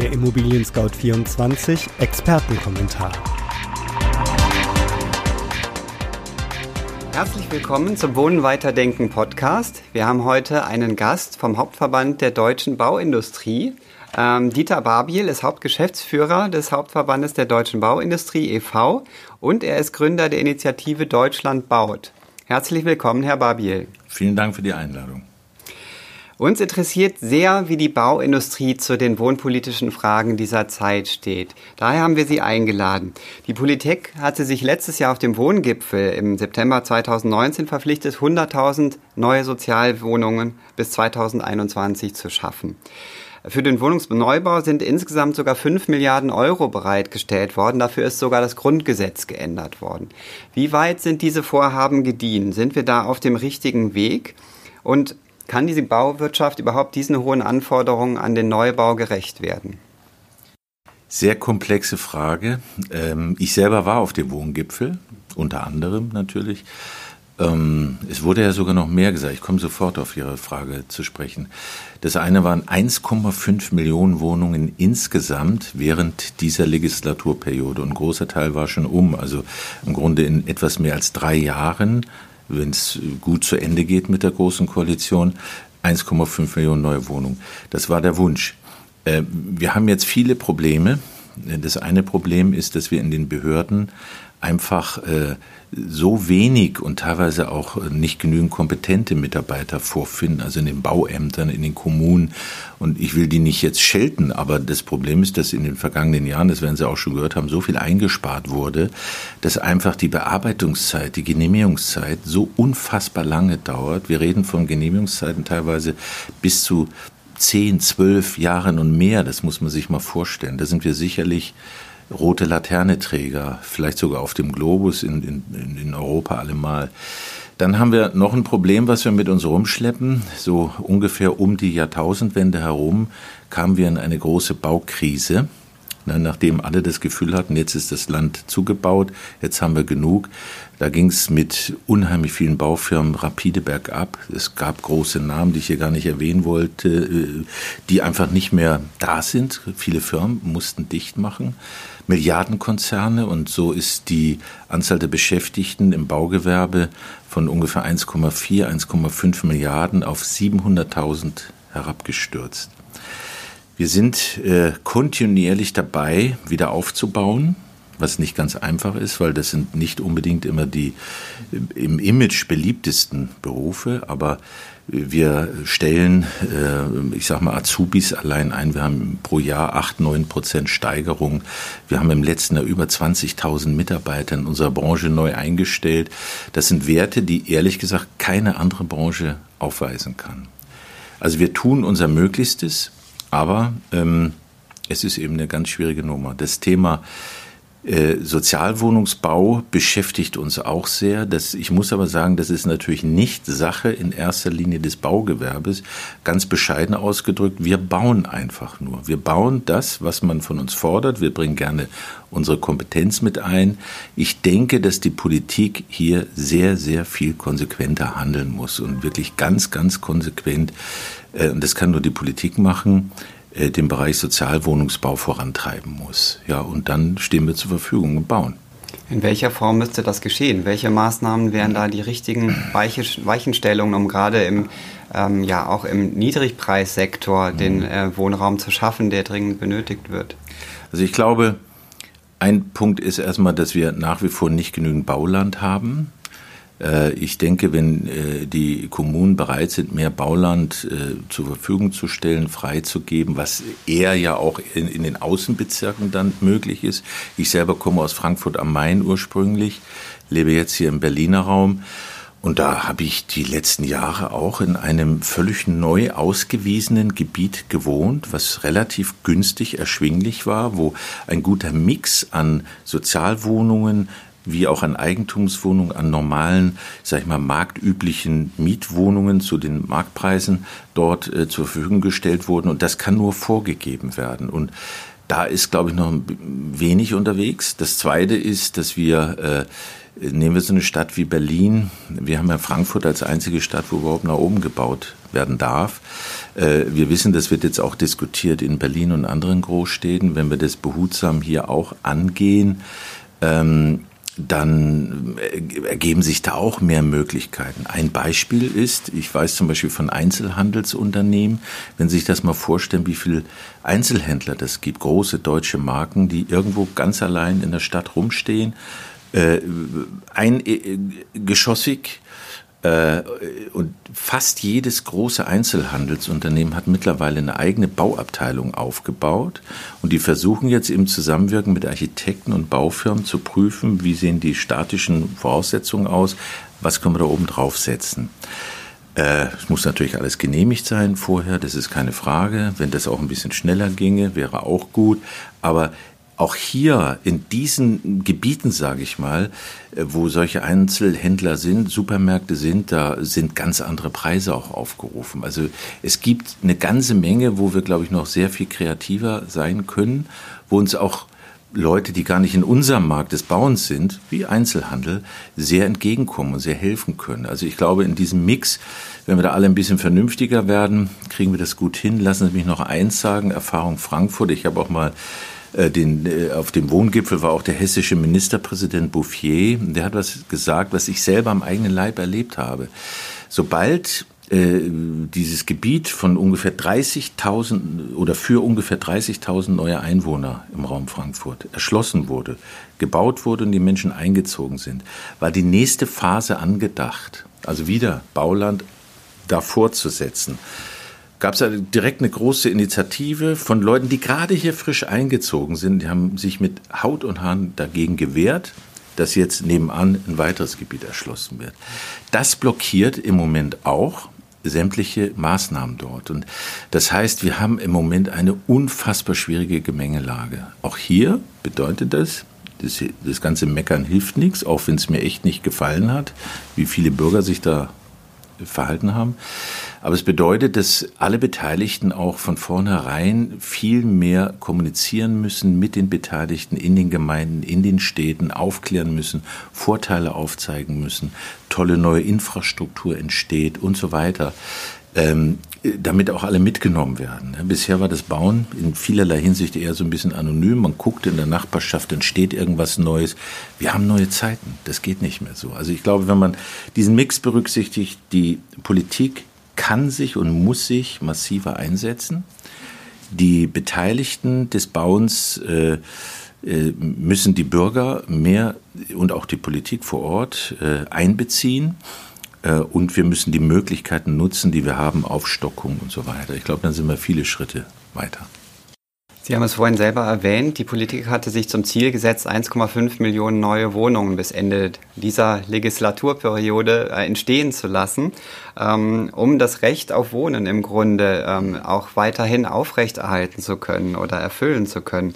Der Immobilien Scout 24 Expertenkommentar. Herzlich willkommen zum Wohnen weiterdenken Podcast. Wir haben heute einen Gast vom Hauptverband der deutschen Bauindustrie. Ähm, Dieter Barbiel ist Hauptgeschäftsführer des Hauptverbandes der deutschen Bauindustrie e.V. und er ist Gründer der Initiative Deutschland baut. Herzlich willkommen, Herr Barbiel. Vielen Dank für die Einladung. Uns interessiert sehr, wie die Bauindustrie zu den wohnpolitischen Fragen dieser Zeit steht. Daher haben wir Sie eingeladen. Die Politik hatte sich letztes Jahr auf dem Wohngipfel im September 2019 verpflichtet, 100.000 neue Sozialwohnungen bis 2021 zu schaffen. Für den Wohnungsneubau sind insgesamt sogar 5 Milliarden Euro bereitgestellt worden. Dafür ist sogar das Grundgesetz geändert worden. Wie weit sind diese Vorhaben gediehen? Sind wir da auf dem richtigen Weg? Und kann diese Bauwirtschaft überhaupt diesen hohen Anforderungen an den Neubau gerecht werden? Sehr komplexe Frage. Ähm, ich selber war auf dem Wohngipfel, unter anderem natürlich. Ähm, es wurde ja sogar noch mehr gesagt. Ich komme sofort auf Ihre Frage zu sprechen. Das eine waren 1,5 Millionen Wohnungen insgesamt während dieser Legislaturperiode. Und ein großer Teil war schon um. Also im Grunde in etwas mehr als drei Jahren wenn es gut zu Ende geht mit der Großen Koalition, 1,5 Millionen neue Wohnungen. Das war der Wunsch. Äh, wir haben jetzt viele Probleme. Das eine Problem ist, dass wir in den Behörden einfach äh, so wenig und teilweise auch nicht genügend kompetente Mitarbeiter vorfinden, also in den Bauämtern, in den Kommunen. Und ich will die nicht jetzt schelten, aber das Problem ist, dass in den vergangenen Jahren, das werden Sie auch schon gehört haben, so viel eingespart wurde, dass einfach die Bearbeitungszeit, die Genehmigungszeit so unfassbar lange dauert. Wir reden von Genehmigungszeiten teilweise bis zu zehn, zwölf Jahren und mehr. Das muss man sich mal vorstellen. Da sind wir sicherlich rote Laterneträger, vielleicht sogar auf dem Globus in, in, in Europa allemal. Dann haben wir noch ein Problem, was wir mit uns rumschleppen. So ungefähr um die Jahrtausendwende herum kamen wir in eine große Baukrise. Nachdem alle das Gefühl hatten, jetzt ist das Land zugebaut, jetzt haben wir genug. Da ging es mit unheimlich vielen Baufirmen rapide bergab. Es gab große Namen, die ich hier gar nicht erwähnen wollte, äh, die einfach nicht mehr da sind. Viele Firmen mussten dicht machen. Milliardenkonzerne und so ist die Anzahl der Beschäftigten im Baugewerbe von ungefähr 1,4, 1,5 Milliarden auf 700.000 herabgestürzt. Wir sind äh, kontinuierlich dabei, wieder aufzubauen, was nicht ganz einfach ist, weil das sind nicht unbedingt immer die im Image beliebtesten Berufe, aber wir stellen, äh, ich sag mal, Azubis allein ein. Wir haben pro Jahr 8, 9 Prozent Steigerung. Wir haben im letzten Jahr über 20.000 Mitarbeiter in unserer Branche neu eingestellt. Das sind Werte, die ehrlich gesagt keine andere Branche aufweisen kann. Also wir tun unser Möglichstes, aber ähm, es ist eben eine ganz schwierige Nummer. Das Thema äh, Sozialwohnungsbau beschäftigt uns auch sehr. Das, ich muss aber sagen, das ist natürlich nicht Sache in erster Linie des Baugewerbes. Ganz bescheiden ausgedrückt, wir bauen einfach nur. Wir bauen das, was man von uns fordert. Wir bringen gerne unsere Kompetenz mit ein. Ich denke, dass die Politik hier sehr, sehr viel konsequenter handeln muss und wirklich ganz, ganz konsequent, und das kann nur die Politik machen, äh, den Bereich Sozialwohnungsbau vorantreiben muss. Ja, und dann stehen wir zur Verfügung und bauen. In welcher Form müsste das geschehen? Welche Maßnahmen wären da die richtigen Weichenstellungen, um gerade im, ähm, ja, auch im Niedrigpreissektor den äh, Wohnraum zu schaffen, der dringend benötigt wird? Also ich glaube, ein Punkt ist erstmal, dass wir nach wie vor nicht genügend Bauland haben. Äh, ich denke, wenn äh, die Kommunen bereit sind, mehr Bauland äh, zur Verfügung zu stellen, freizugeben, was eher ja auch in, in, den Außenbezirken dann möglich ist. Ich selber komme aus Frankfurt am Main ursprünglich, lebe jetzt hier im Berliner Raum. Und da habe ich die letzten Jahre auch in einem völlig neu ausgewiesenen Gebiet gewohnt, was relativ günstig erschwinglich war, wo ein guter Mix an Sozialwohnungen, wie auch an Eigentumswohnungen, an normalen, sag ich mal, marktüblichen Mietwohnungen zu den Marktpreisen dort äh, zur Verfügung gestellt wurden. Und das kann nur vorgegeben werden. Und da ist, glaube ich, noch wenig unterwegs. Das Zweite ist, dass wir Nehmen wir so eine Stadt wie Berlin. Wir haben ja Frankfurt als einzige Stadt, wo überhaupt nach oben gebaut werden darf. Äh, wir wissen, das wird jetzt auch diskutiert in Berlin und anderen Großstädten. Wenn wir das behutsam hier auch angehen, ähm, dann ergeben sich da auch mehr Möglichkeiten. Ein Beispiel ist, ich weiß zum Beispiel von Einzelhandelsunternehmen, wenn Sie sich das mal vorstellen, wie viele Einzelhändler das gibt, große deutsche Marken, die irgendwo ganz allein in der Stadt rumstehen, äh, eingeschossig, äh, und fast jedes große Einzelhandelsunternehmen hat mittlerweile eine eigene Bauabteilung aufgebaut. Und die versuchen jetzt im Zusammenwirken mit Architekten und Baufirmen zu prüfen, wie sehen die statischen Voraussetzungen aus, was können wir da oben draufsetzen. Äh, es muss natürlich alles genehmigt sein vorher, das ist keine Frage. Wenn das auch ein bisschen schneller ginge, wäre auch gut. Aber auch hier in diesen Gebieten, sage ich mal, äh, wo solche Einzelhändler sind, Supermärkte sind, da sind ganz andere Preise auch aufgerufen. Also es gibt eine ganze Menge, wo wir, glaube ich, noch sehr viel kreativer sein können, wo uns auch Leute, die gar nicht in unserem Markt des Bauens sind, wie Einzelhandel, sehr entgegenkommen und sehr helfen können. Also ich glaube, in diesem Mix, wenn wir da alle ein bisschen vernünftiger werden, kriegen wir das gut hin. Lassen Sie mich noch eins sagen, Erfahrung Frankfurt. Ich habe auch mal den, äh, auf dem Wohngipfel war auch der hessische Ministerpräsident Bouffier. Der hat was gesagt, was ich selber am eigenen Leib erlebt habe. Sobald äh, dieses Gebiet von ungefähr 30.000 oder für ungefähr 30.000 neue Einwohner im Raum Frankfurt erschlossen wurde, gebaut wurde und die Menschen eingezogen sind, war die nächste Phase angedacht, also wieder Bauland davor zu setzen gab es direkt eine große Initiative von Leuten, die gerade hier frisch eingezogen sind. Die haben sich mit Haut und Haaren dagegen gewehrt, dass jetzt nebenan ein weiteres Gebiet erschlossen wird. Das blockiert im Moment auch sämtliche Maßnahmen dort. Und das heißt, wir haben im Moment eine unfassbar schwierige Gemengelage. Auch hier bedeutet das, das, das ganze Meckern hilft nichts, auch wenn es mir echt nicht gefallen hat, wie viele Bürger sich da verhalten haben. Aber es bedeutet, dass alle Beteiligten auch von vornherein viel mehr kommunizieren müssen mit den Beteiligten in den Gemeinden, in den Städten, aufklären müssen, Vorteile aufzeigen müssen, tolle neue Infrastruktur entsteht und so weiter. Ähm, damit auch alle mitgenommen werden. Bisher war das Bauen in vielerlei Hinsicht eher so ein bisschen anonym. Man guckt in der Nachbarschaft, entsteht irgendwas Neues. Wir haben neue Zeiten. Das geht nicht mehr so. Also ich glaube, wenn man diesen Mix berücksichtigt, die Politik kann sich und muss sich massiver einsetzen. Die Beteiligten des Bauens äh, äh, müssen die Bürger mehr und auch die Politik vor Ort äh, einbeziehen. Äh, und wir müssen die Möglichkeiten nutzen, die wir haben, Aufstockung und so weiter. Ich glaube, dann sind wir viele Schritte weiter. Sie haben es vorhin selber erwähnt, die Politik hatte sich zum Ziel gesetzt, 1,5 Millionen neue Wohnungen bis Ende dieser Legislaturperiode äh, entstehen zu lassen, ähm, um das Recht auf Wohnen im Grunde ähm, auch weiterhin aufrechterhalten zu können oder erfüllen zu können.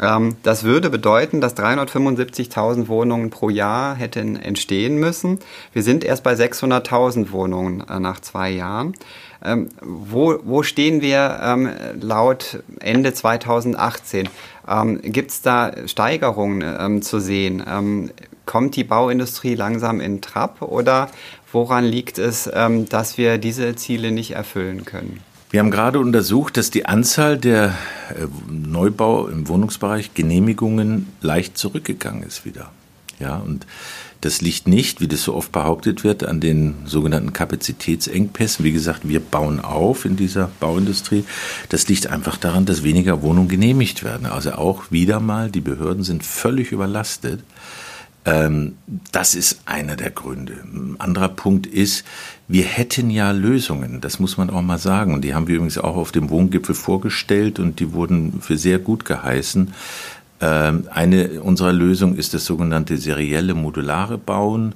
Ähm, das würde bedeuten, dass 375.000 Wohnungen pro Jahr hätten entstehen müssen. Wir sind erst bei 600.000 Wohnungen äh, nach zwei Jahren. Ähm, wo, wo stehen wir ähm, laut Ende 2018? Ähm, Gibt es da Steigerungen ähm, zu sehen? Ähm, kommt die Bauindustrie langsam in Trab oder woran liegt es, ähm, dass wir diese Ziele nicht erfüllen können? Wir haben gerade untersucht, dass die Anzahl der äh, Neubau im Wohnungsbereich Genehmigungen leicht zurückgegangen ist wieder. Ja, und das liegt nicht, wie das so oft behauptet wird, an den sogenannten Kapazitätsengpässen. Wie gesagt, wir bauen auf in dieser Bauindustrie. Das liegt einfach daran, dass weniger Wohnungen genehmigt werden. Also auch wieder mal, die Behörden sind völlig überlastet. Ähm, das ist einer der Gründe. Ein anderer Punkt ist, wir hätten ja Lösungen, das muss man auch mal sagen. Und die haben wir übrigens auch auf dem Wohngipfel vorgestellt und die wurden für sehr gut geheißen. Ähm, eine unserer Lösungen ist das sogenannte serielle modulare Bauen.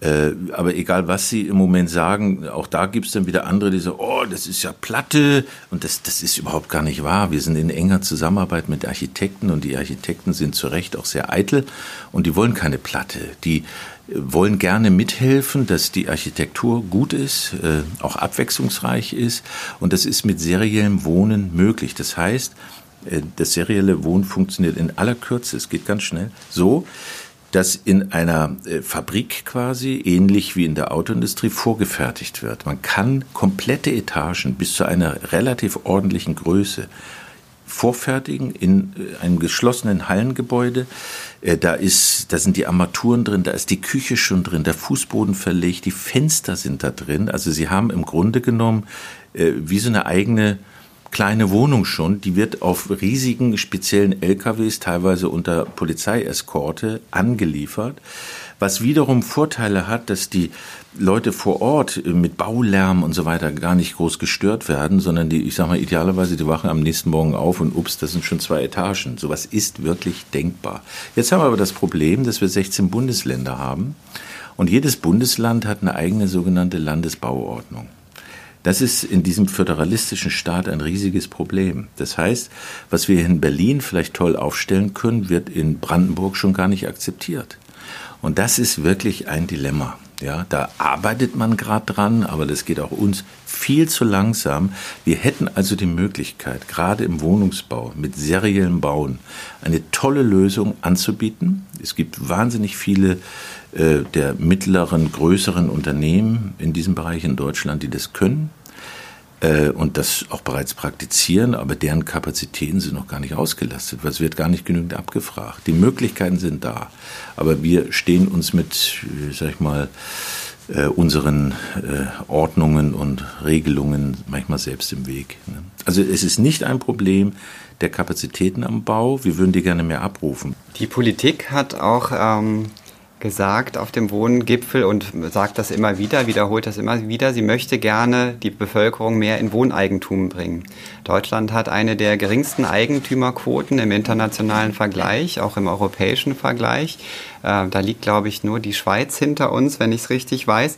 Äh, aber egal, was Sie im Moment sagen, auch da gibt es dann wieder andere, die sagen, oh, das ist ja Platte und das, das ist überhaupt gar nicht wahr. Wir sind in enger Zusammenarbeit mit Architekten und die Architekten sind zu Recht auch sehr eitel und die wollen keine Platte. Die wollen gerne mithelfen, dass die Architektur gut ist, äh, auch abwechslungsreich ist und das ist mit seriellem Wohnen möglich. Das heißt, äh, das serielle Wohnen funktioniert in aller Kürze, es geht ganz schnell, so, das in einer äh, Fabrik quasi, ähnlich wie in der Autoindustrie, vorgefertigt wird. Man kann komplette Etagen bis zu einer relativ ordentlichen Größe vorfertigen in äh, einem geschlossenen Hallengebäude. Äh, da, ist, da sind die Armaturen drin, da ist die Küche schon drin, der Fußboden verlegt, die Fenster sind da drin. Also sie haben im Grunde genommen wie so eine eigene kleine Wohnung schon, die wird auf riesigen speziellen LKWs, teilweise unter Polizeieskorte, angeliefert, was wiederum Vorteile hat, dass die Leute vor Ort mit Baulärm und so weiter gar nicht groß gestört werden, sondern die, ich sag mal, idealerweise, die wachen am nächsten Morgen auf und ups, das sind schon zwei Etagen. Sowas ist wirklich denkbar. Jetzt haben wir aber das Problem, dass wir 16 Bundesländer haben und jedes Bundesland hat eine eigene sogenannte Landesbauordnung. Das ist in diesem föderalistischen Staat ein riesiges Problem. Das heißt, was wir in Berlin vielleicht toll aufstellen können, wird in Brandenburg schon gar nicht akzeptiert. Und das ist wirklich ein Dilemma. Ja, da arbeitet man gerade dran, aber das geht auch uns viel zu langsam. Wir hätten also die Möglichkeit, gerade im Wohnungsbau mit seriellem Bauen eine tolle Lösung anzubieten. Es gibt wahnsinnig viele äh, der mittleren, größeren Unternehmen in diesem Bereich in Deutschland, die das können äh, und das auch bereits praktizieren, aber deren Kapazitäten sind noch gar nicht ausgelastet, weil es wird gar nicht genügend abgefragt. Die Möglichkeiten sind da, aber wir stehen uns mit, sag ich mal, äh, unseren äh, Ordnungen und Regelungen manchmal selbst im Weg. Ne? Also es ist nicht ein Problem der Kapazitäten am Bau. Wir würden die gerne mehr abrufen. Die Politik hat auch ähm, gesagt auf dem Wohngipfel und sagt das immer wieder, wiederholt das immer wieder, sie möchte gerne die Bevölkerung mehr in Wohneigentum bringen. Deutschland hat eine der geringsten Eigentümerquoten im internationalen Vergleich, auch im europäischen Vergleich. Äh, da liegt, glaube ich, nur die Schweiz hinter uns, wenn ich es richtig weiß.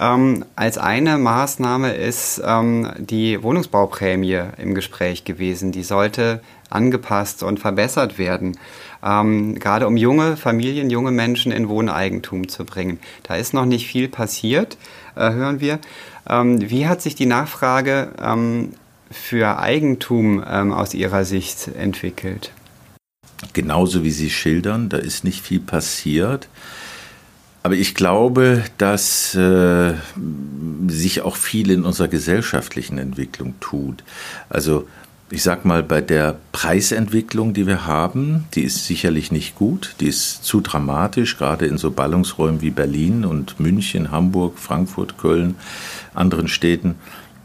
Ähm, als eine Maßnahme ist ähm, die Wohnungsbauprämie im Gespräch gewesen. Die sollte angepasst und verbessert werden, ähm, gerade um junge Familien, junge Menschen in Wohneigentum zu bringen. Da ist noch nicht viel passiert, äh, hören wir. Ähm, wie hat sich die Nachfrage ähm, für Eigentum ähm, aus Ihrer Sicht entwickelt? Genauso wie Sie schildern, da ist nicht viel passiert. Aber ich glaube, dass äh, sich auch viel in unserer gesellschaftlichen Entwicklung tut. Also ich sag mal, bei der Preisentwicklung, die wir haben, die ist sicherlich nicht gut, die ist zu dramatisch, gerade in so Ballungsräumen wie Berlin und München, Hamburg, Frankfurt, Köln, anderen Städten.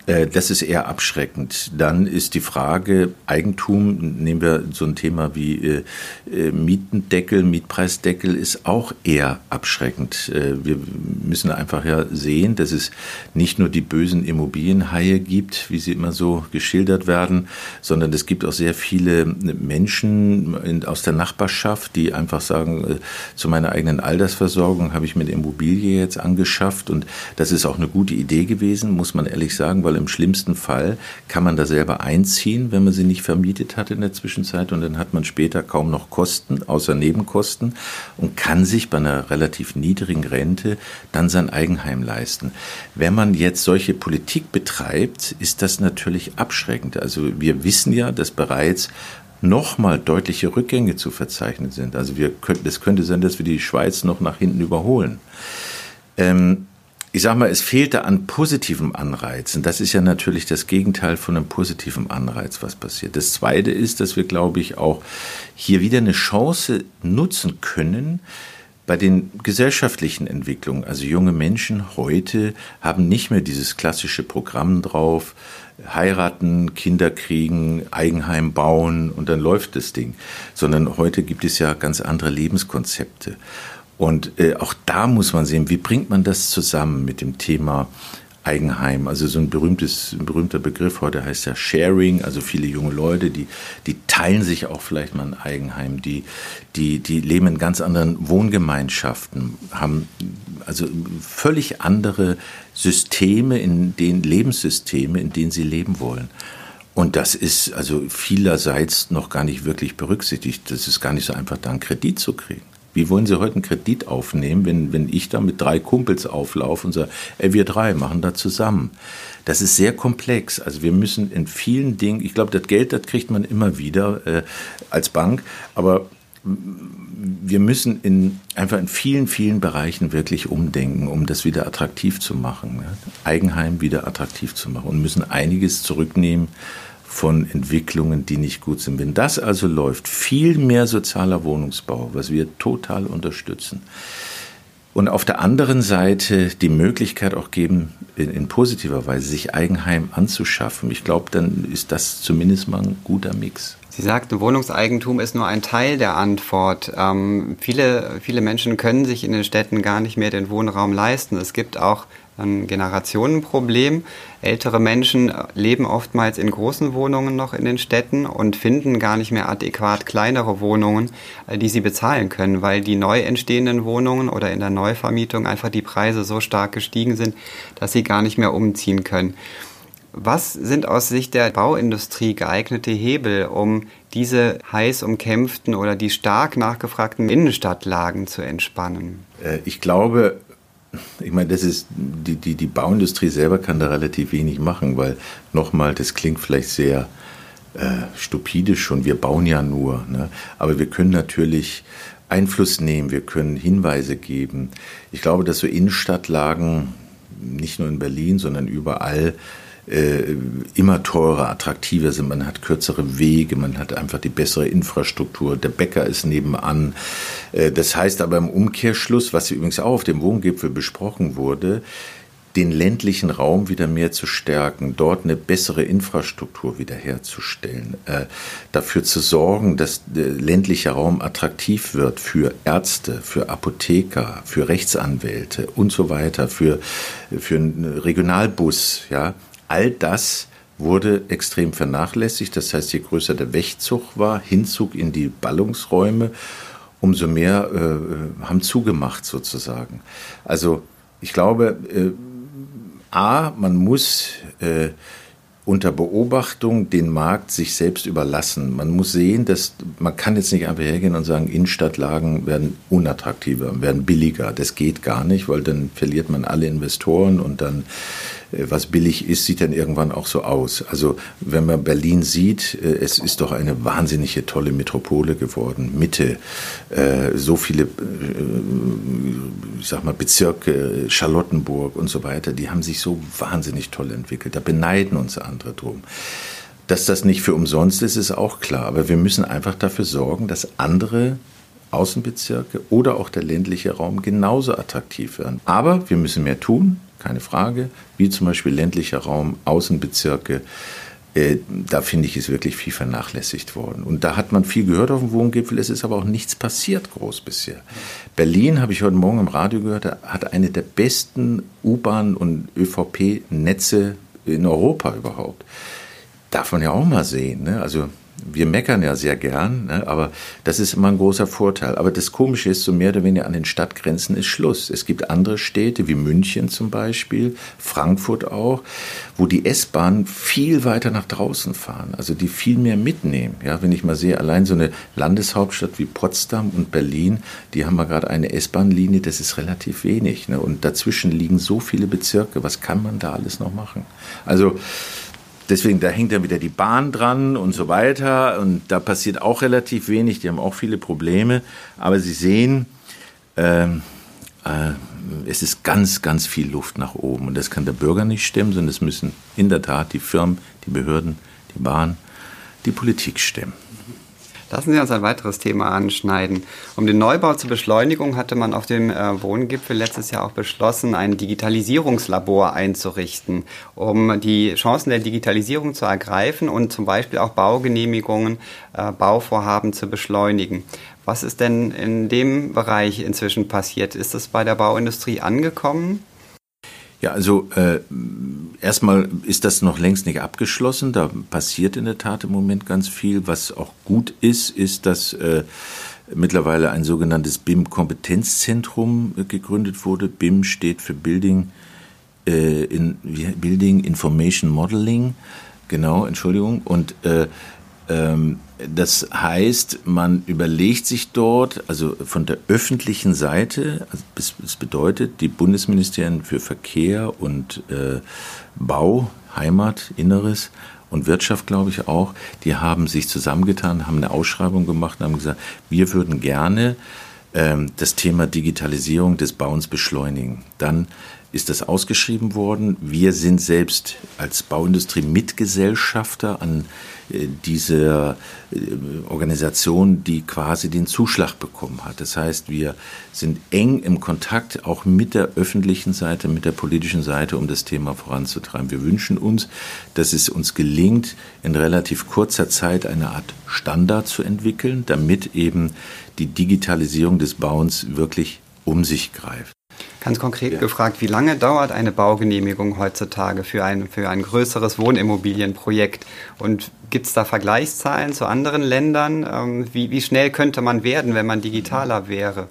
Äh, das ist eher abschreckend. Dann ist die Frage Eigentum, nehmen wir so ein Thema wie äh, äh, Mietendeckel, Mietpreisdeckel, ist auch eher abschreckend. Wir müssen einfach ja sehen, dass es nicht nur die bösen Immobilienhaie gibt, wie sie immer so geschildert werden, sondern es gibt auch sehr viele Menschen aus der Nachbarschaft, die einfach sagen, zu meiner eigenen Altersversorgung habe ich mir eine Immobilie jetzt angeschafft und das ist auch eine gute Idee gewesen, muss man ehrlich sagen, weil im schlimmsten Fall kann man da selber einziehen, wenn man sie nicht vermietet hat in der Zwischenzeit und dann hat man später kaum noch Kosten, außer Nebenkosten und kann sich bei einer relativ niedrigen Rente dann sein Eigenheim leisten. Wenn man jetzt solche Politik betreibt, ist das natürlich abschreckend. Also wir wissen ja, dass bereits nochmal deutliche Rückgänge zu verzeichnen sind. Also wir könnten, es könnte sein, dass wir die Schweiz noch nach hinten überholen. Ähm, ich sag mal, es fehlte an positivem Anreiz. Und das ist ja natürlich das Gegenteil von einem positiven Anreiz, was passiert. Das Zweite ist, dass wir, glaube ich, auch hier wieder eine Chance nutzen können, bei den gesellschaftlichen Entwicklungen, also junge Menschen heute haben nicht mehr dieses klassische Programm drauf, heiraten, Kinder kriegen, Eigenheim bauen und dann läuft das Ding, sondern heute gibt es ja ganz andere Lebenskonzepte. Und äh, auch da muss man sehen, wie bringt man das zusammen mit dem Thema Eigenheim. Also so ein berühmtes, ein berühmter Begriff heute heißt ja Sharing, also viele junge Leute, die, die teilen sich auch vielleicht mal ein Eigenheim, die, die, die leben in ganz anderen Wohngemeinschaften, haben also völlig andere Systeme, in den Lebenssysteme, in denen sie leben wollen. Und das ist also vielerseits noch gar nicht wirklich berücksichtigt. Das ist gar nicht so einfach, da einen Kredit zu kriegen. Wie wollen Sie heute einen Kredit aufnehmen, wenn, wenn ich da mit drei Kumpels auflaufe und sage, ey, wir drei machen da zusammen? Das ist sehr komplex. Also wir müssen in vielen Dingen, ich glaube, das Geld, das kriegt man immer wieder äh, als Bank, aber wir müssen in, einfach in vielen, vielen Bereichen wirklich umdenken, um das wieder attraktiv zu machen. Ja? Eigenheim wieder attraktiv zu machen und müssen einiges zurücknehmen von Entwicklungen, die nicht gut sind. Wenn das also läuft, viel mehr sozialer Wohnungsbau, was wir total unterstützen, und auf der anderen Seite die Möglichkeit auch geben, in, in positiver Weise sich Eigenheim anzuschaffen. Ich glaube, dann ist das zumindest mal ein guter Mix. Sie sagten, Wohnungseigentum ist nur ein Teil der Antwort. Ähm, viele, viele Menschen können sich in den Städten gar nicht mehr den Wohnraum leisten. Es gibt auch ein Generationenproblem. Ältere Menschen leben oftmals in großen Wohnungen noch in den Städten und finden gar nicht mehr adäquat kleinere Wohnungen, äh, die sie bezahlen können, weil die neu entstehenden Wohnungen oder in der Neuvermietung einfach die Preise so stark gestiegen sind, dass sie gar nicht mehr umziehen können. Was sind aus Sicht der Bauindustrie geeignete Hebel, um diese heiß umkämpften oder die stark nachgefragten Innenstadtlagen zu entspannen? Äh, ich glaube, ich meine, das ist, die, die, die Bauindustrie selber kann da relativ wenig machen, weil nochmal, das klingt vielleicht sehr äh, stupide schon, wir bauen ja nur, ne? aber wir können natürlich Einfluss nehmen, wir können Hinweise geben. Ich glaube, dass so Innenstadtlagen, nicht nur in Berlin, sondern überall, äh, immer teurer, attraktiver sind. Man hat kürzere Wege, man hat einfach die bessere Infrastruktur. Der Bäcker ist nebenan. Äh, das heißt aber im Umkehrschluss, was übrigens auch auf dem Wohngipfel besprochen wurde, den ländlichen Raum wieder mehr zu stärken, dort eine bessere Infrastruktur wiederherzustellen, äh, dafür zu sorgen, dass der ländliche Raum attraktiv wird für Ärzte, für Apotheker, für Rechtsanwälte und so weiter, für, für einen Regionalbus, ja, All das wurde extrem vernachlässigt. Das heißt, je größer der Wegzug war, Hinzug in die Ballungsräume, umso mehr äh, haben zugemacht sozusagen. Also ich glaube, äh, a, man muss äh, unter Beobachtung den Markt sich selbst überlassen. Man muss sehen, dass man kann jetzt nicht einfach hergehen und sagen, Innenstadtlagen werden unattraktiver, werden billiger. Das geht gar nicht, weil dann verliert man alle Investoren und dann was billig ist, sieht dann irgendwann auch so aus. Also wenn man Berlin sieht, äh, es ist doch eine wahnsinnige tolle Metropole geworden. Mitte, äh, so viele, ich sag mal, Bezirke, Charlottenburg und so weiter, die haben sich so wahnsinnig toll entwickelt. Da beneiden uns andere drum. Dass das nicht für umsonst ist, ist auch klar. Aber wir müssen einfach dafür sorgen, dass andere Außenbezirke oder auch der ländliche Raum genauso attraktiv werden. Aber wir müssen mehr tun keine Frage, wie zum Beispiel ländlicher Raum, Außenbezirke. Äh, da finde ich, ist wirklich viel vernachlässigt worden. Und da hat man viel gehört auf dem Wohngipfel, es ist aber auch nichts passiert groß bisher. Berlin, habe ich heute Morgen im Radio gehört, hat eine der besten U-Bahn- und ÖVP-Netze in Europa überhaupt. Darf man ja auch mal sehen. Ne? Also wir meckern ja sehr gern, ne, aber das ist immer ein großer Vorteil. Aber das Komische ist, so mehr oder weniger an den Stadtgrenzen ist Schluss. Es gibt andere Städte, wie München zum Beispiel, Frankfurt auch, wo die S-Bahnen viel weiter nach draußen fahren, also die viel mehr mitnehmen. Ja, wenn ich mal sehe, allein so eine Landeshauptstadt wie Potsdam und Berlin, die haben wir gerade eine S-Bahn-Linie, das ist relativ wenig. Ne, und dazwischen liegen so viele Bezirke. Was kann man da alles noch machen? Also, Deswegen, da hängt ja wieder die Bahn dran und so weiter. Und da passiert auch relativ wenig. Die haben auch viele Probleme. Aber Sie sehen, ähm, äh, es ist ganz, ganz viel Luft nach oben. Und das kann der Bürger nicht stemmen, sondern es müssen in der Tat die Firmen, die Behörden, die Bahn, die Politik stemmen. Lassen Sie uns ein weiteres Thema anschneiden. Um den Neubau zur Beschleunigung hatte man auf dem äh, Wohngipfel letztes Jahr auch beschlossen, ein Digitalisierungslabor einzurichten, um die Chancen der Digitalisierung zu ergreifen und zum Beispiel auch Baugenehmigungen, äh, Bauvorhaben zu beschleunigen. Was ist denn in dem Bereich inzwischen passiert? Ist das bei der Bauindustrie angekommen? Ja, also äh, erstmal ist das noch längst nicht abgeschlossen. Da passiert in der Tat im Moment ganz viel. Was auch gut ist, ist, dass äh, mittlerweile ein sogenanntes BIM-Kompetenzzentrum äh, gegründet wurde. BIM steht für Building, äh, in, Building Information Modeling. Genau, Entschuldigung. Und äh, das heißt, man überlegt sich dort, also von der öffentlichen Seite, also das bedeutet, die Bundesministerien für Verkehr und äh, Bau, Heimat, Inneres und Wirtschaft, glaube ich, auch, die haben sich zusammengetan, haben eine Ausschreibung gemacht und haben gesagt, wir würden gerne ähm, das Thema Digitalisierung des Bauens beschleunigen. Dann ist das ausgeschrieben worden. Wir sind selbst als Bauindustrie Mitgesellschafter an äh, dieser äh, Organisation, die quasi den Zuschlag bekommen hat. Das heißt, wir sind eng im Kontakt auch mit der öffentlichen Seite, mit der politischen Seite, um das Thema voranzutreiben. Wir wünschen uns, dass es uns gelingt, in relativ kurzer Zeit eine Art Standard zu entwickeln, damit eben die Digitalisierung des Bauens wirklich um sich greift. Ganz konkret ja. gefragt, wie lange dauert eine Baugenehmigung heutzutage für ein, für ein größeres Wohnimmobilienprojekt? Und gibt es da Vergleichszahlen zu anderen Ländern? Ähm, wie, wie schnell könnte man werden, wenn man digitaler wäre?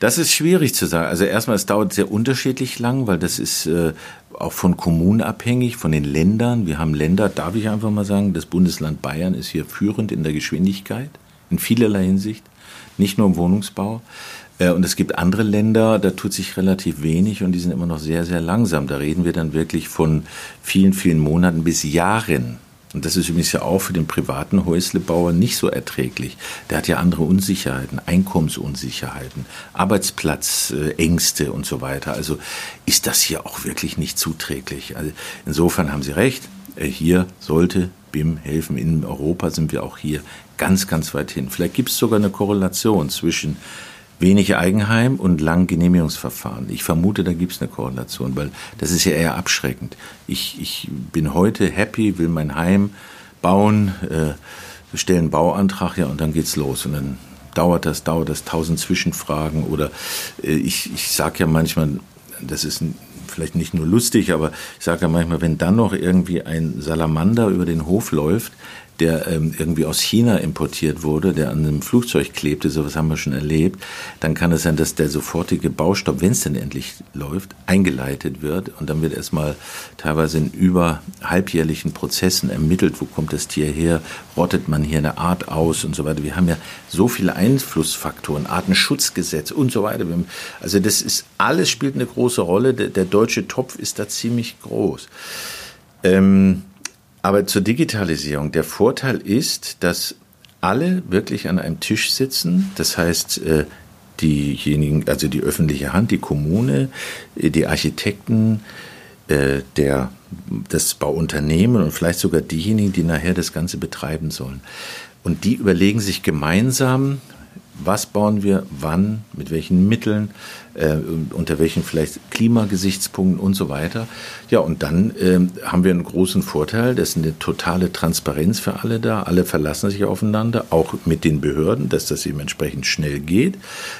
Das ist schwierig zu sagen. Also erstmal, es dauert sehr unterschiedlich lang, weil das ist äh, auch von Kommunen abhängig, von den Ländern. Wir haben Länder, darf ich einfach mal sagen, das Bundesland Bayern ist hier führend in der Geschwindigkeit, in vielerlei Hinsicht, nicht nur im Wohnungsbau. Äh, und es gibt andere Länder, da tut sich relativ wenig und die sind immer noch sehr, sehr langsam. Da reden wir dann wirklich von vielen, vielen Monaten bis Jahren. Und das ist übrigens ja auch für den privaten Häuslebauer nicht so erträglich. Der hat ja andere Unsicherheiten, Einkommensunsicherheiten, Arbeitsplatzängste und so weiter. Also ist das hier auch wirklich nicht zuträglich. Also insofern haben Sie recht. Äh, hier sollte BIM helfen. In Europa sind wir auch hier ganz, ganz weit hin. Vielleicht gibt es sogar eine Korrelation zwischen wenig Eigenheim und lang Genehmigungsverfahren. Ich vermute, da gibt es eine Korrelation, weil das ist ja eher abschreckend. Ich, ich bin heute happy, will mein Heim bauen, äh, stelle einen Bauantrag, ja, und dann geht's los. Und dann dauert das, dauert das tausend Zwischenfragen oder äh, ich, ich sage ja manchmal, das ist vielleicht nicht nur lustig, aber ich sage ja manchmal, wenn dann noch irgendwie ein Salamander über den Hof läuft, der ähm, irgendwie aus China importiert wurde, der an einem Flugzeug klebte, sowas haben wir schon erlebt, dann kann es sein, dass der sofortige Baustopp, wenn es denn endlich läuft, eingeleitet wird und dann wird erstmal teilweise in über halbjährlichen Prozessen ermittelt, wo kommt das Tier her, rottet man hier eine Art aus und so weiter. Wir haben ja so viele Einflussfaktoren, Artenschutzgesetz und so weiter. Also das ist alles spielt eine große Rolle. Der, der deutsche Topf ist da ziemlich groß. Ähm, aber zur Digitalisierung. Der Vorteil ist, dass alle wirklich an einem Tisch sitzen. Das heißt, äh, diejenigen, also die öffentliche Hand, die Kommune, äh, die Architekten, äh, der, das Bauunternehmen und vielleicht sogar diejenigen, die nachher das Ganze betreiben sollen. Und die überlegen sich gemeinsam, was bauen wir, wann, mit welchen Mitteln, äh, unter welchen vielleicht Klimagesichtspunkten und so weiter. Ja, und dann äh, haben wir einen großen Vorteil, das ist eine totale Transparenz für alle da, alle verlassen sich aufeinander, auch mit den Behörden, dass das eben entsprechend schnell geht,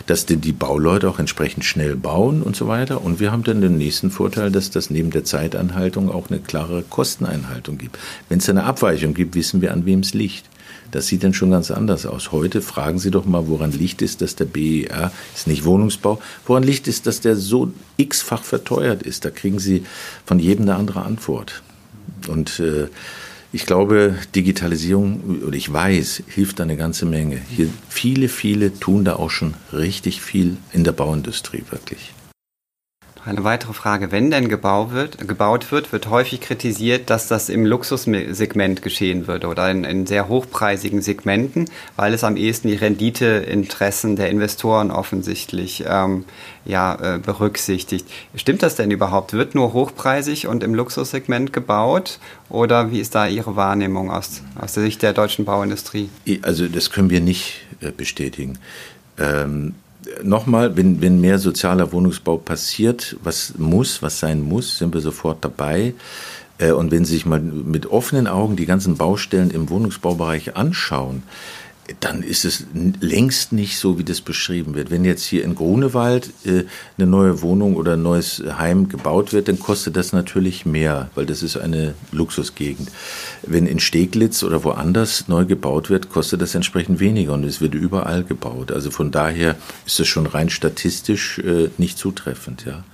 dass die, die Bauleute auch entsprechend schnell bauen und so weiter. Und wir haben dann den nächsten Vorteil, dass das neben der Zeitanhaltung auch eine klare Kosteneinhaltung gibt. Wenn es eine Abweichung gibt, wissen wir, an wem es liegt. Das sieht dann schon ganz anders aus. Heute fragen Sie doch mal, woran liegt es, dass der BER, ist nicht Wohnungsbau, woran liegt es, dass der so x-fach verteuert ist? Da kriegen Sie von jedem eine andere Antwort. Und äh, ich glaube, Digitalisierung, oder ich weiß, hilft da eine ganze Menge. Hier viele, viele tun da auch schon richtig viel in der Bauindustrie, wirklich. Eine weitere Frage, wenn denn gebaut wird, gebaut wird, wird häufig kritisiert, dass das im Luxussegment geschehen würde oder in, in, sehr hochpreisigen Segmenten, weil es am ehesten die Renditeinteressen der Investoren offensichtlich ähm, ja, äh, berücksichtigt. Stimmt das denn überhaupt? Wird nur hochpreisig und im Luxussegment gebaut oder wie ist da Ihre Wahrnehmung aus, aus der Sicht der deutschen Bauindustrie? Also das können wir nicht äh, bestätigen. Ähm, nochmal, wenn, wenn mehr sozialer Wohnungsbau passiert, was muss, was sein muss, sind wir sofort dabei. Äh, und wenn Sie sich mal mit offenen Augen die ganzen Baustellen im Wohnungsbaubereich anschauen, dann ist es längst nicht so, wie das beschrieben wird. Wenn jetzt hier in Grunewald äh, eine neue Wohnung oder ein neues Heim gebaut wird, dann kostet das natürlich mehr, weil das ist eine Luxusgegend. Wenn in Steglitz oder woanders neu gebaut wird, kostet das entsprechend weniger und es wird überall gebaut. Also von daher ist das schon rein statistisch äh, nicht zutreffend, ja.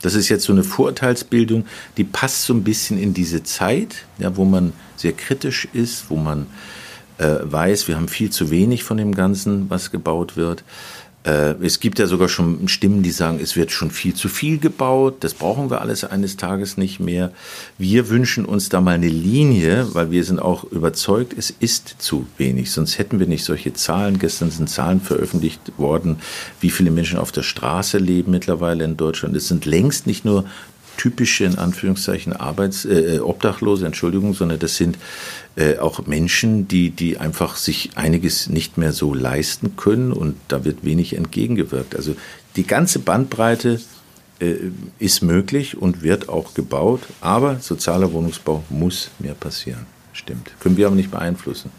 Das ist jetzt so eine Vorurteilsbildung, die passt so ein bisschen in diese Zeit, ja, wo man sehr kritisch ist, wo man weiß, wir haben viel zu wenig von dem Ganzen, was gebaut wird. Äh, es gibt ja sogar schon Stimmen, die sagen, es wird schon viel zu viel gebaut, das brauchen wir alles eines Tages nicht mehr. Wir wünschen uns da mal eine Linie, weil wir sind auch überzeugt, es ist zu wenig, sonst hätten wir nicht solche Zahlen. Gestern sind Zahlen veröffentlicht worden, wie viele Menschen auf der Straße leben mittlerweile in Deutschland. Es sind längst nicht nur typische, in Anführungszeichen, Arbeits-, äh, äh, Obdachlose, Entschuldigung, sondern das sind äh, auch Menschen, die, die einfach sich einiges nicht mehr so leisten können und da wird wenig entgegengewirkt. Also die ganze Bandbreite äh, ist möglich und wird auch gebaut, aber sozialer Wohnungsbau muss mehr passieren. Stimmt. Können wir aber nicht beeinflussen.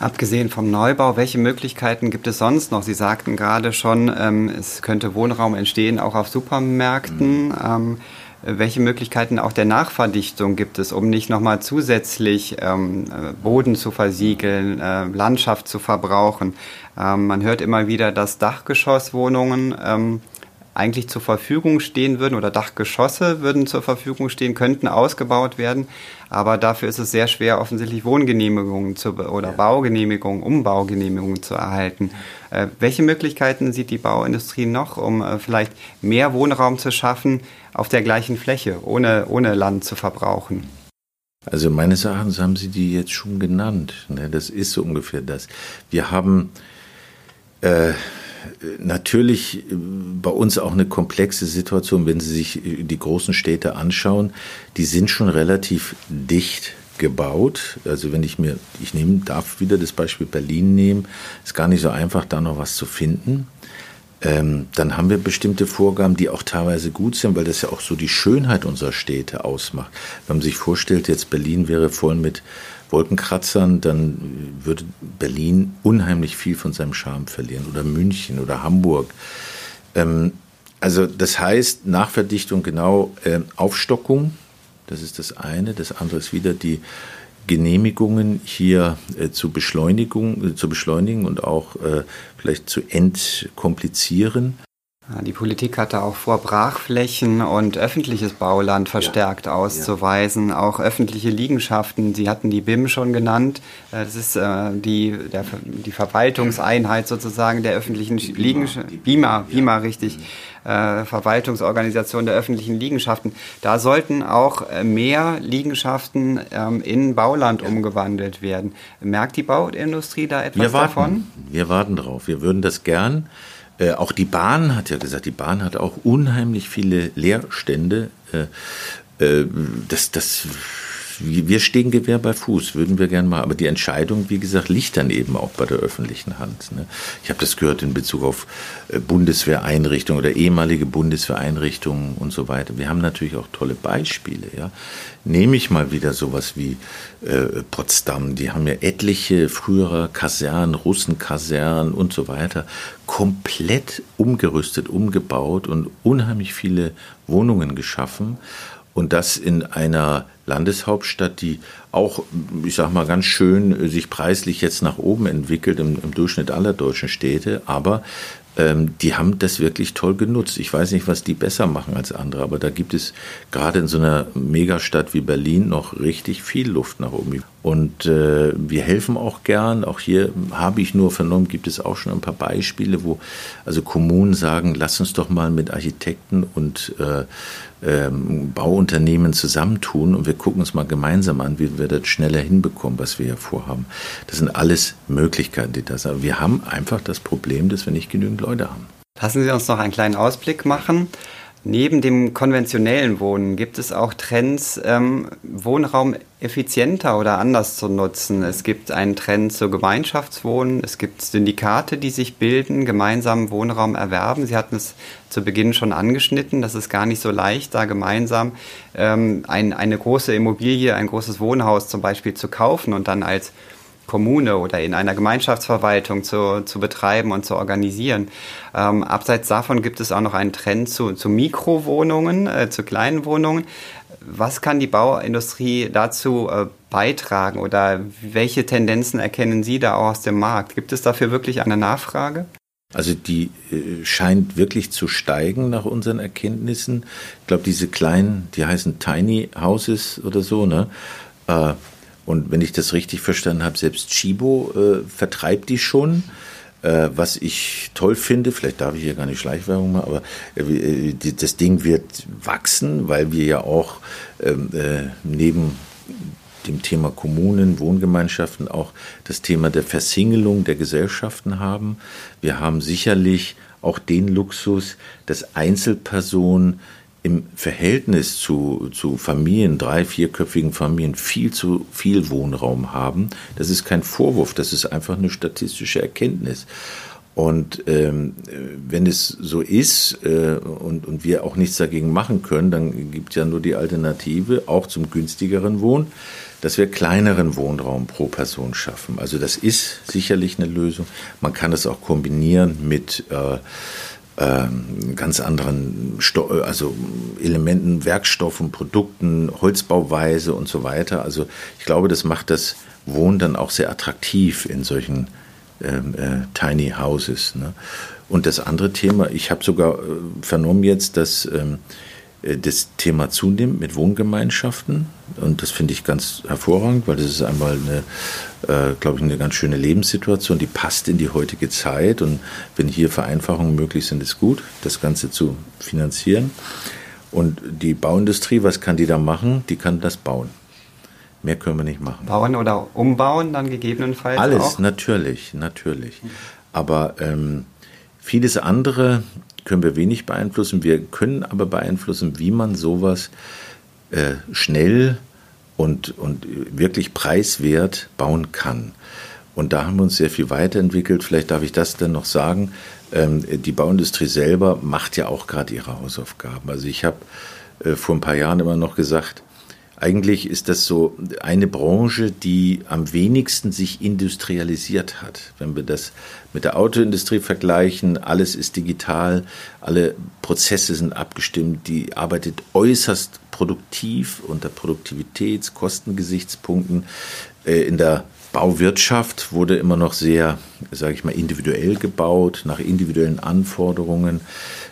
Abgesehen vom Neubau, welche Möglichkeiten gibt es sonst noch? Sie sagten gerade schon, ähm, es könnte Wohnraum entstehen, auch auf Supermärkten. Mhm. Ähm, welche Möglichkeiten auch der Nachverdichtung gibt es, um nicht nochmal zusätzlich ähm, Boden zu versiegeln, äh, Landschaft zu verbrauchen? Ähm, man hört immer wieder, dass Dachgeschosswohnungen ähm, eigentlich zur Verfügung stehen würden oder Dachgeschosse würden zur Verfügung stehen, könnten ausgebaut werden. Aber dafür ist es sehr schwer, offensichtlich Wohngenehmigungen zu, oder ja. Baugenehmigungen, Umbaugenehmigungen zu erhalten. Äh, welche Möglichkeiten sieht die Bauindustrie noch, um äh, vielleicht mehr Wohnraum zu schaffen auf der gleichen Fläche, ohne, ohne Land zu verbrauchen? Also meines Erachtens haben Sie die jetzt schon genannt. Ne? Das ist so ungefähr das. Wir haben äh, natürlich äh, bei uns auch eine komplexe Situation, wenn Sie sich äh, die großen Städte anschauen. Die sind schon relativ dicht gebaut. Also wenn ich mir, ich nehme, darf wieder das Beispiel Berlin nehmen, ist gar nicht so einfach, da noch was zu finden. Ähm, dann haben wir bestimmte Vorgaben, die auch teilweise gut sind, weil das ja auch so die Schönheit unserer Städte ausmacht. Wenn man sich vorstellt, jetzt Berlin wäre voll mit Wolkenkratzern, dann würde Berlin unheimlich viel von seinem Charme verlieren oder München oder Hamburg. Ähm, also das heißt Nachverdichtung genau äh, Aufstockung, das ist das eine. Das andere ist wieder die Genehmigungen hier äh, zu, Beschleunigung, äh, zu beschleunigen und auch äh, vielleicht zu entkomplizieren. Die Politik hatte auch vor, Brachflächen und öffentliches Bauland verstärkt ja, auszuweisen, ja. auch öffentliche Liegenschaften. Sie hatten die BIM schon genannt. Äh, das ist äh, die, der, die Verwaltungseinheit sozusagen der öffentlichen Liegenschaften. BIMA, BIMA, ja. richtig. Äh, Verwaltungsorganisation der öffentlichen Liegenschaften. Da sollten auch mehr Liegenschaften ähm, in Bauland umgewandelt werden. Merkt die Bauindustrie da etwas wir warten, davon? Wir warten drauf. Wir würden das gern. Äh, auch die Bahn hat ja gesagt, die Bahn hat auch unheimlich viele Leerstände. Äh, äh, das, das wir stehen Gewehr bei Fuß, würden wir gerne mal. Aber die Entscheidung, wie gesagt, liegt dann eben auch bei der öffentlichen Hand. Ne? Ich habe das gehört in Bezug auf äh, Bundeswehreinrichtungen oder ehemalige Bundeswehreinrichtungen und so weiter. Wir haben natürlich auch tolle Beispiele. Ja? Nehme ich mal wieder sowas wie äh, Potsdam. Die haben ja etliche frühere Kasernen, Russenkasernen und so weiter komplett umgerüstet, umgebaut und unheimlich viele Wohnungen geschaffen. Und das in einer Landeshauptstadt, die auch, ich sag mal, ganz schön sich preislich jetzt nach oben entwickelt im, im Durchschnitt aller deutschen Städte, aber ähm, die haben das wirklich toll genutzt. Ich weiß nicht, was die besser machen als andere, aber da gibt es gerade in so einer Megastadt wie Berlin noch richtig viel Luft nach oben. Und äh, wir helfen auch gern. Auch hier habe ich nur vernommen, gibt es auch schon ein paar Beispiele, wo also Kommunen sagen, lass uns doch mal mit Architekten und äh, ähm, Bauunternehmen zusammentun und wir gucken uns mal gemeinsam an, wie wir das schneller hinbekommen, was wir hier vorhaben. Das sind alles Möglichkeiten, die das haben. Wir haben einfach das Problem, dass wir nicht genügend Leute haben. Lassen Sie uns noch einen kleinen Ausblick machen. Neben dem konventionellen Wohnen gibt es auch Trends, ähm, Wohnraum effizienter oder anders zu nutzen. Es gibt einen Trend zu Gemeinschaftswohnen, es gibt Syndikate, die sich bilden, gemeinsam Wohnraum erwerben. Sie hatten es zu Beginn schon angeschnitten, das ist gar nicht so leicht, da gemeinsam ähm, ein, eine große Immobilie, ein großes Wohnhaus zum Beispiel zu kaufen und dann als Kommune oder in einer Gemeinschaftsverwaltung zu, zu betreiben und zu organisieren. Ähm, abseits davon gibt es auch noch einen Trend zu, zu Mikrowohnungen, äh, zu kleinen Wohnungen. Was kann die Bauindustrie dazu äh, beitragen oder welche Tendenzen erkennen Sie da auch aus dem Markt? Gibt es dafür wirklich eine Nachfrage? Also die äh, scheint wirklich zu steigen nach unseren Erkenntnissen. Ich glaube, diese kleinen, die heißen Tiny Houses oder so, ne? Äh, und wenn ich das richtig verstanden habe, selbst Chibo äh, vertreibt die schon. Äh, was ich toll finde, vielleicht darf ich hier gar nicht Schleichwerbung machen, aber äh, das Ding wird wachsen, weil wir ja auch ähm, äh, neben dem Thema Kommunen, Wohngemeinschaften auch das Thema der Versingelung der Gesellschaften haben. Wir haben sicherlich auch den Luxus, dass Einzelpersonen im Verhältnis zu, zu Familien, drei, vierköpfigen Familien, viel zu viel Wohnraum haben. Das ist kein Vorwurf, das ist einfach eine statistische Erkenntnis. Und ähm, wenn es so ist äh, und, und wir auch nichts dagegen machen können, dann gibt es ja nur die Alternative, auch zum günstigeren Wohnen, dass wir kleineren Wohnraum pro Person schaffen. Also das ist sicherlich eine Lösung. Man kann es auch kombinieren mit äh, ähm, ganz anderen Sto also Elementen, Werkstoffen, Produkten, Holzbauweise und so weiter. Also ich glaube, das macht das Wohnen dann auch sehr attraktiv in solchen ähm, äh, Tiny Houses. Ne? Und das andere Thema, ich habe sogar äh, vernommen jetzt, dass ähm, äh, das Thema zunimmt mit Wohngemeinschaften. Und das finde ich ganz hervorragend, weil das ist einmal eine, äh, glaube ich, eine ganz schöne Lebenssituation, die passt in die heutige Zeit. Und wenn hier Vereinfachungen möglich sind, ist gut, das Ganze zu finanzieren. Und die Bauindustrie, was kann die da machen? Die kann das bauen. Mehr können wir nicht machen. Bauen oder umbauen dann gegebenenfalls? Alles, auch? natürlich, natürlich. Aber ähm, vieles andere können wir wenig beeinflussen. Wir können aber beeinflussen, wie man sowas äh, schnell und, und wirklich preiswert bauen kann. Und da haben wir uns sehr viel weiterentwickelt. Vielleicht darf ich das dann noch sagen. Ähm, die Bauindustrie selber macht ja auch gerade ihre Hausaufgaben. Also ich habe äh, vor ein paar Jahren immer noch gesagt, eigentlich ist das so eine Branche, die am wenigsten sich industrialisiert hat. Wenn wir das mit der Autoindustrie vergleichen, alles ist digital, alle Prozesse sind abgestimmt, die arbeitet äußerst produktiv unter Produktivitäts-, Kostengesichtspunkten. Äh, in der Bauwirtschaft wurde immer noch sehr, sage ich mal, individuell gebaut, nach individuellen Anforderungen,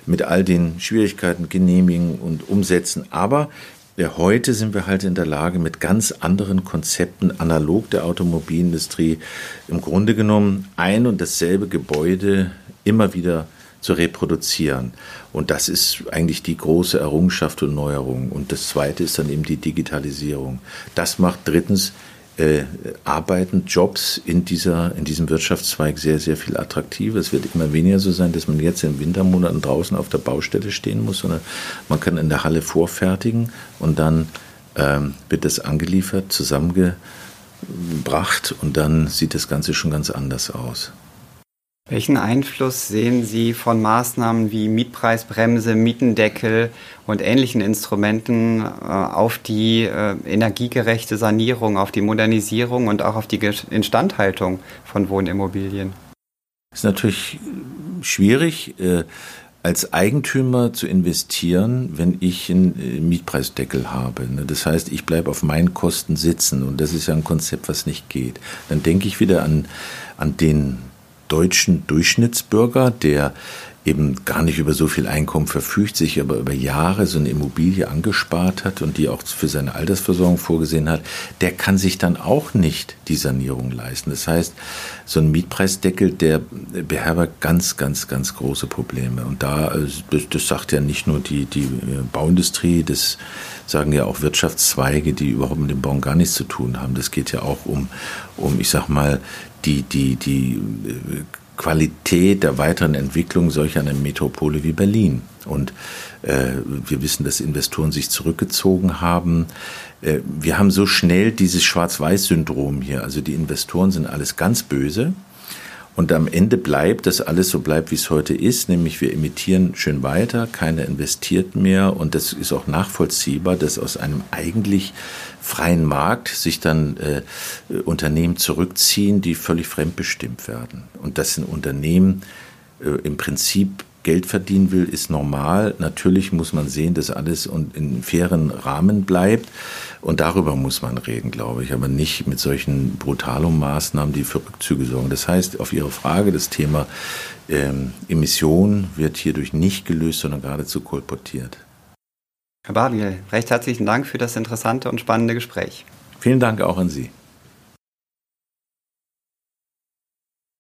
mit all den Schwierigkeiten, Genehmigungen und Umsätzen. Aber ja, heute sind wir halt in der Lage, mit ganz anderen Konzepten, analog der Automobilindustrie, im Grunde genommen ein und dasselbe Gebäude immer wieder zu reproduzieren. Und das ist eigentlich die große Errungenschaft und Neuerung. Und das Zweite ist dann eben die Digitalisierung. Das macht drittens äh, Arbeiten, Jobs in, dieser, in diesem Wirtschaftszweig sehr, sehr viel attraktiver. Es wird immer weniger so sein, dass man jetzt in Wintermonaten draußen auf der Baustelle stehen muss, sondern man kann in der Halle vorfertigen und dann ähm, wird das angeliefert, zusammengebracht und dann sieht das Ganze schon ganz anders aus. Welchen Einfluss sehen Sie von Maßnahmen wie Mietpreisbremse, Mietendeckel und ähnlichen Instrumenten äh, auf die äh, energiegerechte Sanierung, auf die Modernisierung und auch auf die Instandhaltung von Wohnimmobilien? Es ist natürlich schwierig, äh, als Eigentümer zu investieren, wenn ich einen Mietpreisdeckel habe. Ne? Das heißt, ich bleibe auf meinen Kosten sitzen und das ist ja ein Konzept, was nicht geht. Dann denke ich wieder an, an den deutschen Durchschnittsbürger, der eben gar nicht über so viel Einkommen verfügt, sich aber über Jahre so eine Immobilie angespart hat und die auch für seine Altersversorgung vorgesehen hat, der kann sich dann auch nicht die Sanierung leisten. Das heißt, so ein Mietpreisdeckel, der beherbergt ganz, ganz, ganz große Probleme. Und da, äh, das, sagt ja nicht nur die, die äh, Bauindustrie, das sagen ja auch Wirtschaftszweige, die überhaupt mit dem Bauen gar nichts zu tun haben. Das geht ja auch um, um ich sag mal, die, die, die äh, Qualität der weiteren Entwicklung solch einer Metropole wie Berlin. Und äh, wir wissen, dass Investoren sich zurückgezogen haben. Äh, wir haben so schnell dieses Schwarz-Weiß-Syndrom hier. Also die Investoren sind alles ganz böse. Und am Ende bleibt, dass alles so bleibt, wie es heute ist, nämlich wir emittieren schön weiter, keiner investiert mehr und das ist auch nachvollziehbar, dass aus einem eigentlich freien Markt sich dann äh, Unternehmen zurückziehen, die völlig fremdbestimmt werden. Und dass ein Unternehmen äh, im Prinzip Geld verdienen will, ist normal. Natürlich muss man sehen, dass alles in fairen Rahmen bleibt. Und darüber muss man reden, glaube ich, aber nicht mit solchen brutalen Maßnahmen, die für Rückzüge sorgen. Das heißt, auf Ihre Frage, das Thema ähm, Emission wird hierdurch nicht gelöst, sondern geradezu kolportiert. Herr Barbiel, recht herzlichen Dank für das interessante und spannende Gespräch. Vielen Dank auch an Sie.